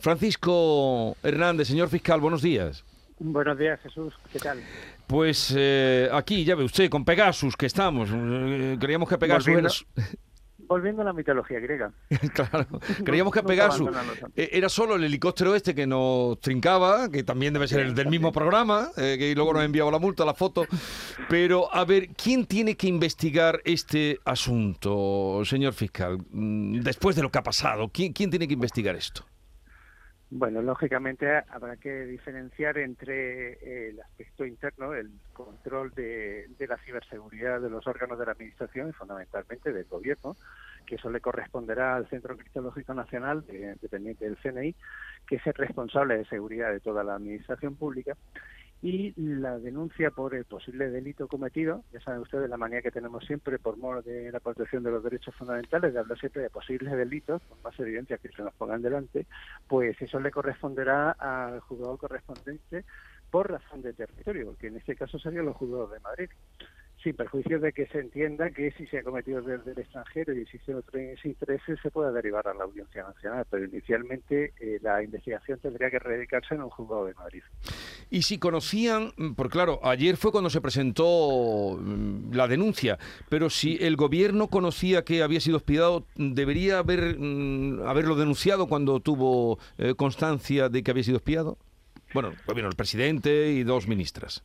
Francisco Hernández, señor fiscal, buenos días. Buenos días, Jesús. ¿Qué tal? Pues eh, aquí, ya ve usted, con Pegasus que estamos. Eh, creíamos que Pegasus era... Volviendo a la mitología griega. claro, creíamos que Pegasus eh, era solo el helicóptero este que nos trincaba, que también debe ser el del mismo programa, que luego nos enviaba la multa, la foto. Pero, a ver, ¿quién tiene que investigar este asunto, señor fiscal? Mm, después de lo que ha pasado, ¿quién, quién tiene que investigar esto? Bueno, lógicamente habrá que diferenciar entre eh, el aspecto interno, el control de, la ciberseguridad de los órganos de la Administración y fundamentalmente del Gobierno, que eso le corresponderá al Centro Cristológico Nacional, dependiente del CNI, que es el responsable de seguridad de toda la Administración Pública, y la denuncia por el posible delito cometido, ya saben ustedes la manía que tenemos siempre por modo de la protección de los derechos fundamentales, de hablar siempre de posibles delitos, con más evidencia que se nos pongan delante, pues eso le corresponderá al juzgado correspondiente por razón de territorio, porque en este caso serían los juzgados de Madrid sin perjuicio de que se entienda que si se ha cometido desde el extranjero y existen otros intereses, se pueda derivar a la Audiencia Nacional, pero inicialmente eh, la investigación tendría que radicarse en un juzgado de Madrid. Y si conocían, mm, porque claro, ayer fue cuando se presentó mm, la denuncia, pero si el gobierno conocía que había sido espiado, ¿debería haber, mm, haberlo denunciado cuando tuvo eh, constancia de que había sido espiado? Bueno, vino el presidente y dos ministras.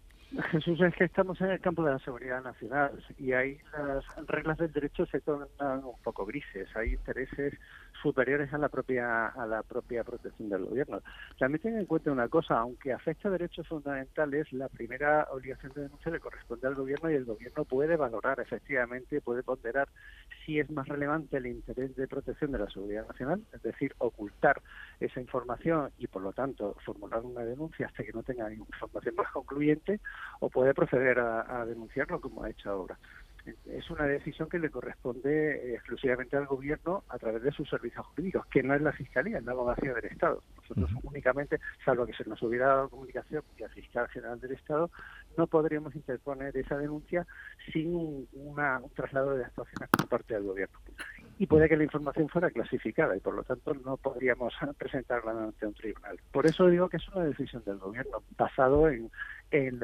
Jesús, es que estamos en el campo de la seguridad nacional y ahí las reglas del derecho se tornan un poco grises. Hay intereses superiores a la propia a la propia protección del gobierno. También ten en cuenta una cosa, aunque afecta a derechos fundamentales, la primera obligación de denuncia le corresponde al gobierno y el gobierno puede valorar efectivamente, puede ponderar si es más relevante el interés de protección de la seguridad nacional, es decir, ocultar esa información y por lo tanto formular una denuncia hasta que no tenga información más concluyente o puede proceder a denunciarlo como ha hecho ahora es una decisión que le corresponde exclusivamente al gobierno a través de sus servicios jurídicos, que no es la Fiscalía, es la Abogacía del Estado. Nosotros únicamente, salvo que se nos hubiera dado comunicación y al Fiscal General del Estado, no podríamos interponer esa denuncia sin un, una, un traslado de actuaciones por parte del gobierno. Y puede que la información fuera clasificada y por lo tanto no podríamos presentarla ante un tribunal. Por eso digo que es una decisión del gobierno basado en en,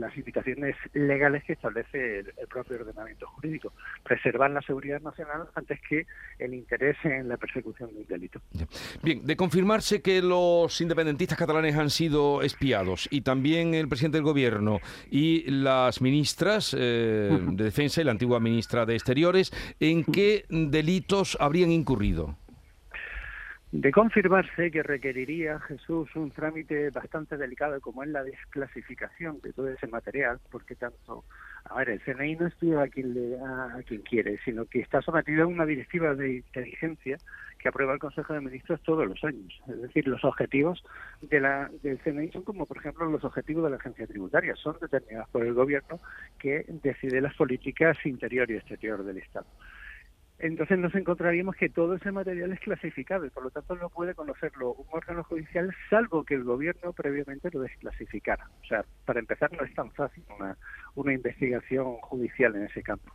las indicaciones legales que establece el, propio ordenamiento jurídico. Preservar la seguridad nacional antes que el interés en la persecución del delito. Bien, de confirmarse que los independentistas catalanes han sido espiados y también el presidente del gobierno y las ministras eh, de Defensa y la antigua ministra de Exteriores, ¿en qué delitos habrían incurrido? De confirmarse que requeriría, Jesús, un trámite bastante delicado como es la desclasificación de todo ese material, porque tanto, a ver, el CNI no estudia a quien, le, a, quien quiere, sino que está sometido a una directiva de inteligencia que aprueba el Consejo de Ministros todos los años. Es decir, los objetivos de la, del CNI son como, por ejemplo, los objetivos de la agencia tributaria, son determinados por el Gobierno que decide las políticas interior y exterior del Estado entonces nos encontraríamos que todo ese material es clasificado y por lo tanto no puede conocerlo un órgano judicial salvo que el gobierno previamente lo desclasificara. O sea, para empezar no es tan fácil una, investigación judicial en ese campo.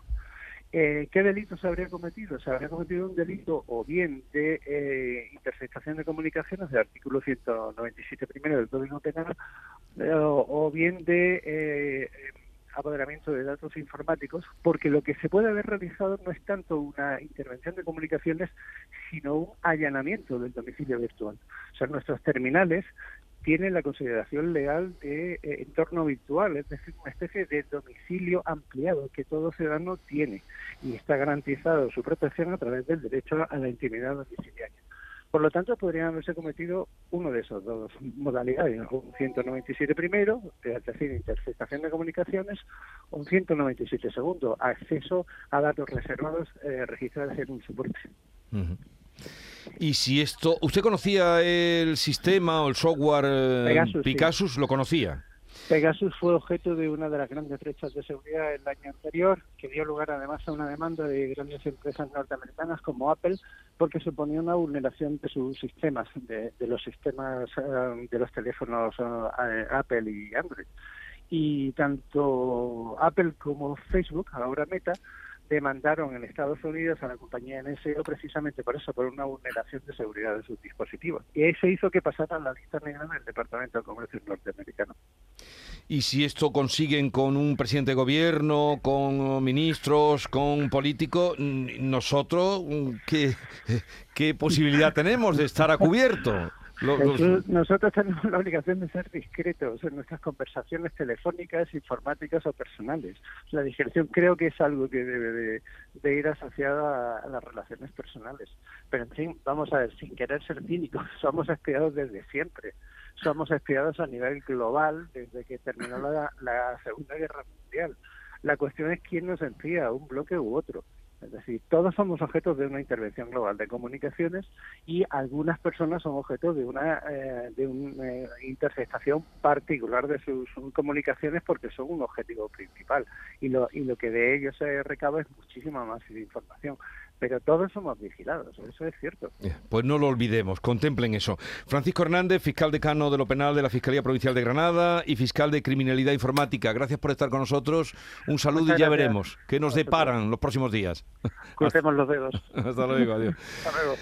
Eh, ¿Qué delito se habría cometido? Se habría cometido un delito o bien de eh, interceptación de comunicaciones del artículo 197 primero del Código Penal eh, o, bien de eh, apoderamiento de datos informáticos, porque lo que se puede haber realizado no es tanto una intervención de comunicaciones, sino un allanamiento del domicilio virtual. O sea, nuestros terminales tienen la consideración legal de eh, entorno virtual, es decir, una especie de domicilio ampliado que todo ciudadano tiene y está garantizado su protección a través del derecho a la intimidad domiciliaria. Por lo tanto, podrían haberse cometido uno de esos dos modalidades, un 197 primero, es decir, interceptación de comunicaciones, un 197 segundo, acceso a datos reservados eh, registrados en un soporte. Y si esto, ¿usted conocía el sistema o el software eh, Pegasus? ¿Lo conocía? Pegasus fue objeto de una de las grandes brechas de seguridad el año anterior, que dio lugar además a una demanda de grandes empresas norteamericanas como Apple, porque suponía una vulneración de sus sistemas, de, los sistemas eh, de los teléfonos eh, Apple y Android. Y tanto Apple como Facebook, ahora Meta, demandaron en Estados Unidos a la compañía NSO precisamente por eso, por una vulneración de seguridad de sus dispositivos. Y eso hizo que pasara la lista negra del Departamento de Comercio norteamericano. Y si esto consiguen con un presidente de gobierno, con ministros, con políticos, nosotros, ¿qué, qué posibilidad tenemos de estar a cubierto? Nosotros tenemos la obligación de ser discretos en nuestras conversaciones telefónicas, informáticas o personales. La discreción creo que es algo que debe de, ir asociada a, las relaciones personales. Pero en fin, vamos a ver, sin querer ser cínicos, somos espiados desde siempre. Somos espiados a nivel global desde que terminó la, Segunda Guerra Mundial. La cuestión es quién nos enfía, un bloque u otro. Es decir, todos somos objetos de una intervención global de comunicaciones y algunas personas son objetos de una, eh, de una eh, interceptación particular de sus comunicaciones porque son un objetivo principal y lo, y lo que de ellos se recaba es muchísima más información pero todos somos vigilados, eso es cierto. Pues no lo olvidemos, contemplen eso. Francisco Hernández, fiscal decano de lo penal de la Fiscalía Provincial de Granada y fiscal de Criminalidad Informática, gracias por estar con nosotros. Un saludo y ya veremos qué nos deparan los próximos días. Crucemos los dedos. Hasta luego, adiós. Hasta luego.